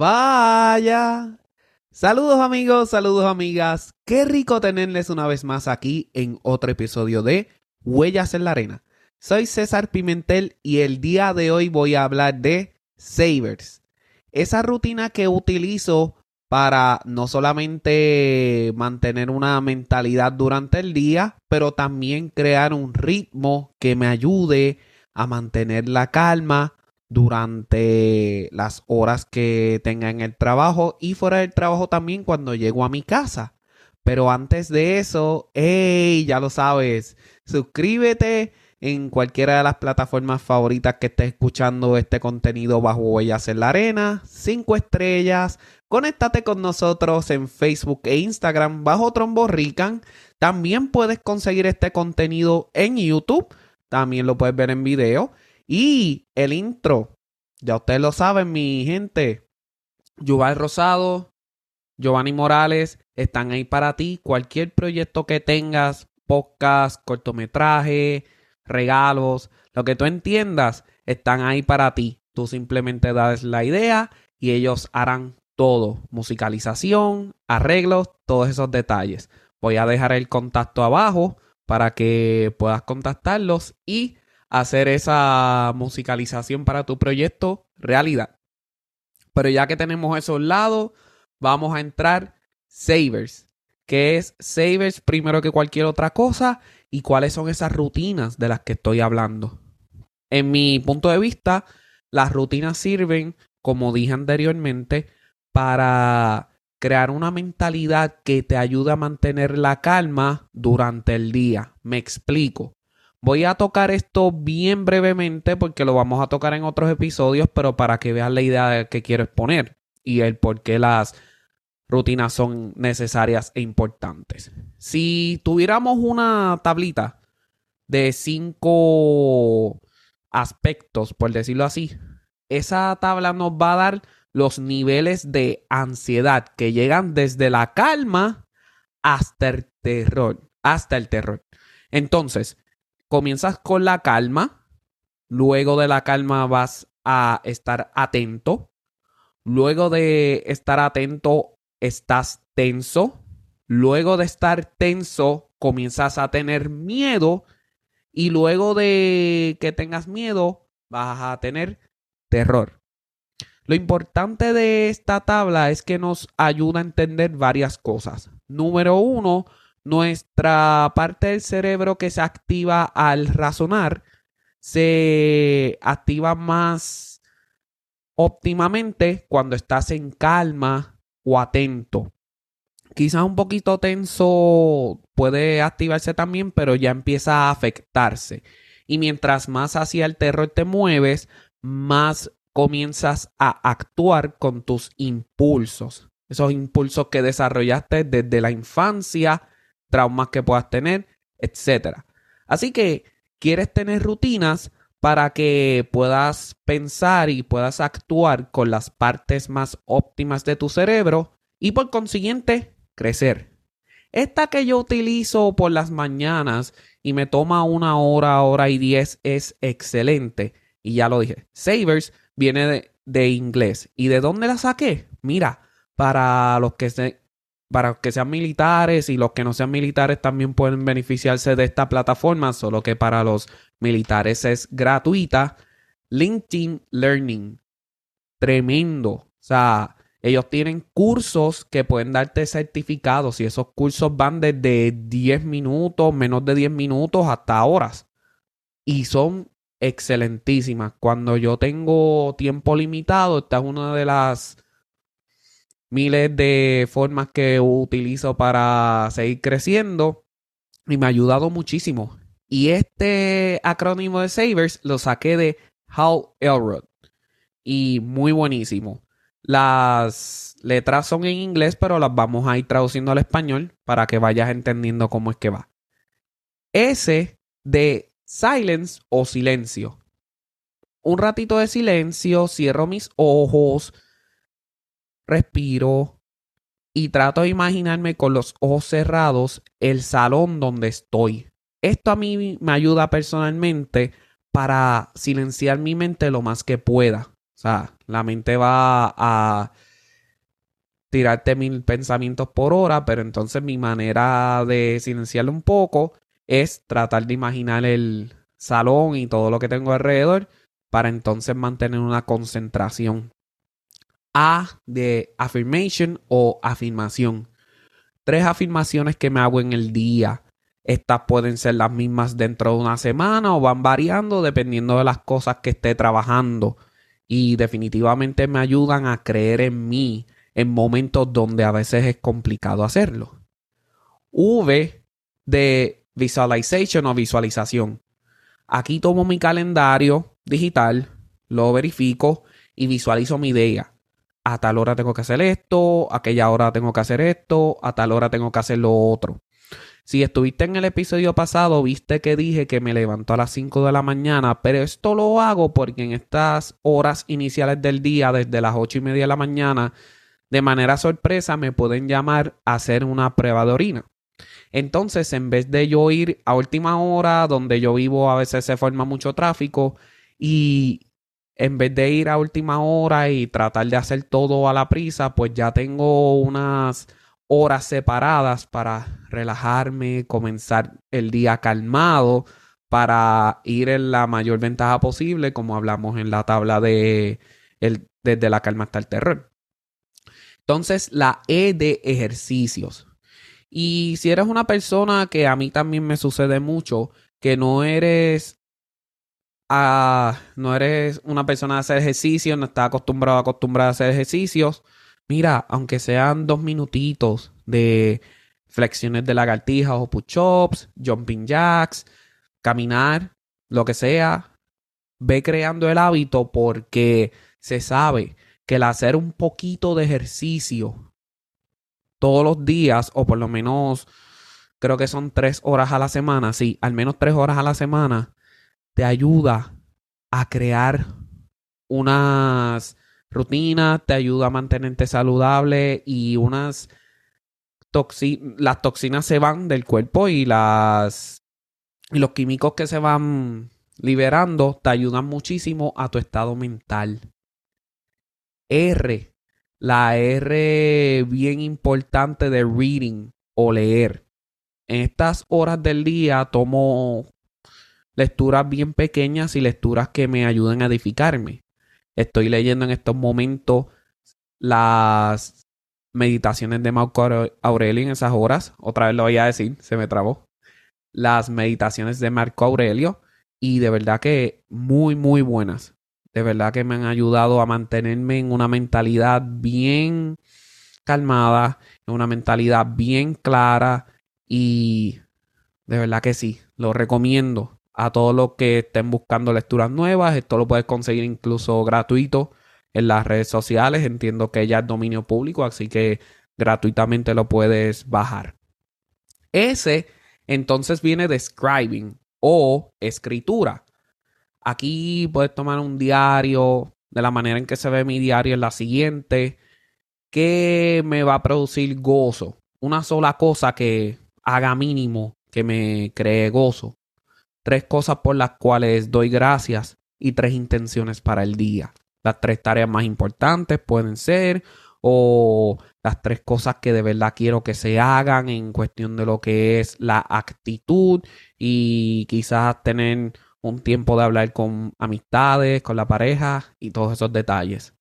Vaya. Saludos amigos, saludos amigas. Qué rico tenerles una vez más aquí en otro episodio de Huellas en la Arena. Soy César Pimentel y el día de hoy voy a hablar de Savers. Esa rutina que utilizo para no solamente mantener una mentalidad durante el día, pero también crear un ritmo que me ayude a mantener la calma durante las horas que tenga en el trabajo y fuera del trabajo también cuando llego a mi casa. Pero antes de eso, hey, ya lo sabes, suscríbete en cualquiera de las plataformas favoritas que estés escuchando este contenido bajo Huellas en la Arena, cinco estrellas, conéctate con nosotros en Facebook e Instagram bajo Trombo Rican. También puedes conseguir este contenido en YouTube, también lo puedes ver en video. Y el intro, ya ustedes lo saben, mi gente. Yuval Rosado, Giovanni Morales, están ahí para ti. Cualquier proyecto que tengas, podcast, cortometraje, regalos, lo que tú entiendas, están ahí para ti. Tú simplemente das la idea y ellos harán todo. Musicalización, arreglos, todos esos detalles. Voy a dejar el contacto abajo para que puedas contactarlos y hacer esa musicalización para tu proyecto realidad. Pero ya que tenemos eso al lado, vamos a entrar Savers, que es Savers primero que cualquier otra cosa y cuáles son esas rutinas de las que estoy hablando. En mi punto de vista, las rutinas sirven, como dije anteriormente, para crear una mentalidad que te ayude a mantener la calma durante el día. Me explico. Voy a tocar esto bien brevemente porque lo vamos a tocar en otros episodios, pero para que veas la idea que quiero exponer y el por qué las rutinas son necesarias e importantes. Si tuviéramos una tablita de cinco aspectos, por decirlo así, esa tabla nos va a dar los niveles de ansiedad que llegan desde la calma hasta el terror, hasta el terror. Entonces, comienzas con la calma, luego de la calma vas a estar atento, luego de estar atento estás tenso, luego de estar tenso comienzas a tener miedo y luego de que tengas miedo vas a tener terror. Lo importante de esta tabla es que nos ayuda a entender varias cosas. Número uno, nuestra parte del cerebro que se activa al razonar se activa más óptimamente cuando estás en calma o atento. Quizás un poquito tenso puede activarse también, pero ya empieza a afectarse. Y mientras más hacia el terror te mueves, más comienzas a actuar con tus impulsos. Esos impulsos que desarrollaste desde la infancia traumas que puedas tener, etc. Así que quieres tener rutinas para que puedas pensar y puedas actuar con las partes más óptimas de tu cerebro y por consiguiente crecer. Esta que yo utilizo por las mañanas y me toma una hora, hora y diez es excelente. Y ya lo dije, Savers viene de, de inglés. ¿Y de dónde la saqué? Mira, para los que se, para que sean militares y los que no sean militares también pueden beneficiarse de esta plataforma, solo que para los militares es gratuita. LinkedIn Learning. Tremendo. O sea, ellos tienen cursos que pueden darte certificados y esos cursos van desde 10 minutos, menos de 10 minutos hasta horas. Y son excelentísimas. Cuando yo tengo tiempo limitado, esta es una de las miles de formas que utilizo para seguir creciendo y me ha ayudado muchísimo. Y este acrónimo de Savers lo saqué de Hal Elrod y muy buenísimo. Las letras son en inglés, pero las vamos a ir traduciendo al español para que vayas entendiendo cómo es que va. S de silence o silencio. Un ratito de silencio, cierro mis ojos, respiro y trato de imaginarme con los ojos cerrados el salón donde estoy. Esto a mí me ayuda personalmente para silenciar mi mente lo más que pueda. O sea, la mente va a tirarte mil pensamientos por hora, pero entonces mi manera de silenciarlo un poco es tratar de imaginar el salón y todo lo que tengo alrededor para entonces mantener una concentración. A de affirmation o afirmación. Tres afirmaciones que me hago en el día. Estas pueden ser las mismas dentro de una semana o van variando dependiendo de las cosas que esté trabajando. Y definitivamente me ayudan a creer en mí en momentos donde a veces es complicado hacerlo. V de visualization o visualización. Aquí tomo mi calendario digital, lo verifico y visualizo mi idea. A tal hora tengo que hacer esto, a aquella hora tengo que hacer esto, a tal hora tengo que hacer lo otro. Si estuviste en el episodio pasado, viste que dije que me levanto a las 5 de la mañana, pero esto lo hago porque en estas horas iniciales del día, desde las 8 y media de la mañana, de manera sorpresa me pueden llamar a hacer una prueba de orina. Entonces, en vez de yo ir a última hora, donde yo vivo a veces se forma mucho tráfico, y en vez de ir a última hora y tratar de hacer todo a la prisa, pues ya tengo unas horas separadas para relajarme, comenzar el día calmado, para ir en la mayor ventaja posible, como hablamos en la tabla de el, desde la calma hasta el terror. Entonces, la E de ejercicios. Y si eres una persona que a mí también me sucede mucho, que no eres no eres una persona de hacer ejercicio, no estás acostumbrado acostumbrada a hacer ejercicios, mira, aunque sean dos minutitos de flexiones de lagartijas o push-ups, jumping jacks, caminar, lo que sea, ve creando el hábito porque se sabe que el hacer un poquito de ejercicio todos los días, o por lo menos creo que son tres horas a la semana, sí, al menos tres horas a la semana, te ayuda a crear unas rutinas, te ayuda a mantenerte saludable y unas las toxinas se van del cuerpo y las y los químicos que se van liberando te ayudan muchísimo a tu estado mental. R. La R bien importante de reading o leer. En estas horas del día tomo lecturas bien pequeñas y lecturas que me ayuden a edificarme. Estoy leyendo en estos momentos las meditaciones de Marco Aurelio en esas horas. Otra vez lo voy a decir, se me trabó. Las meditaciones de Marco Aurelio. Y de verdad que muy, muy buenas de verdad que me han ayudado a mantenerme en una mentalidad bien calmada, en una mentalidad bien clara y de verdad que sí, lo recomiendo a todos los que estén buscando lecturas nuevas. Esto lo puedes conseguir incluso gratuito en las redes sociales. Entiendo que ya es dominio público, así que gratuitamente lo puedes bajar. Ese entonces viene de scribing o escritura. Aquí puedes tomar un diario de la manera en que se ve mi diario en la siguiente, que me va a producir gozo. Una sola cosa que haga mínimo que me cree gozo. Tres cosas por las cuales doy gracias y tres intenciones para el día. Las tres tareas más importantes pueden ser o las tres cosas que de verdad quiero que se hagan en cuestión de lo que es la actitud y quizás tener un tiempo de hablar con amistades, con la pareja y todos esos detalles.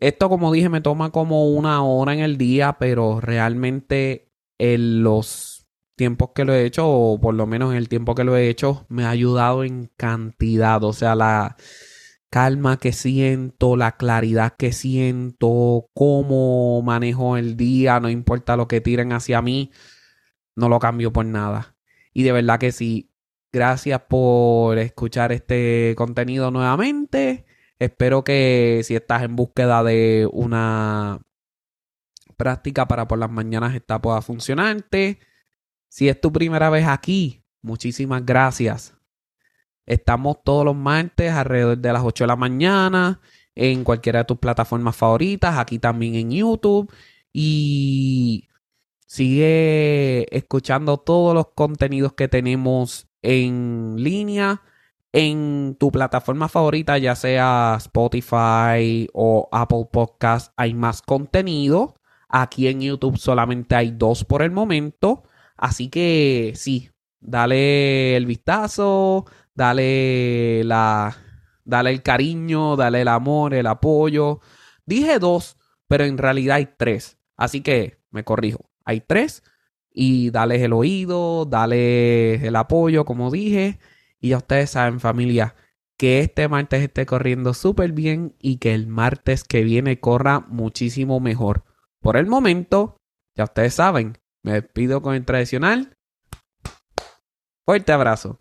Esto, como dije, me toma como una hora en el día, pero realmente en los tiempos que lo he hecho, o por lo menos en el tiempo que lo he hecho, me ha ayudado en cantidad. O sea, la calma que siento, la claridad que siento, cómo manejo el día, no importa lo que tiren hacia mí, no lo cambio por nada. Y de verdad que sí, Gracias por escuchar este contenido nuevamente. Espero que si estás en búsqueda de una práctica para por las mañanas esta pueda funcionarte. Si es tu primera vez aquí, muchísimas gracias. Estamos todos los martes alrededor de las 8 de la mañana en cualquiera de tus plataformas favoritas, aquí también en YouTube. Y sigue escuchando todos los contenidos que tenemos en línea en tu plataforma favorita, ya sea Spotify o Apple Podcast, hay más contenido. Aquí en YouTube solamente hay dos por el momento. Así que sí, dale el vistazo, dale la. Dale el cariño, dale el amor, el apoyo. Dije dos, pero en realidad hay tres. Así que me corrijo. Hay tres. Y dale el oído, dale el apoyo, como dije. Y ya ustedes saben, familia, que este martes esté corriendo súper bien y que el martes que viene corra muchísimo mejor. Por el momento, ya ustedes saben, me despido con el tradicional. Fuerte abrazo.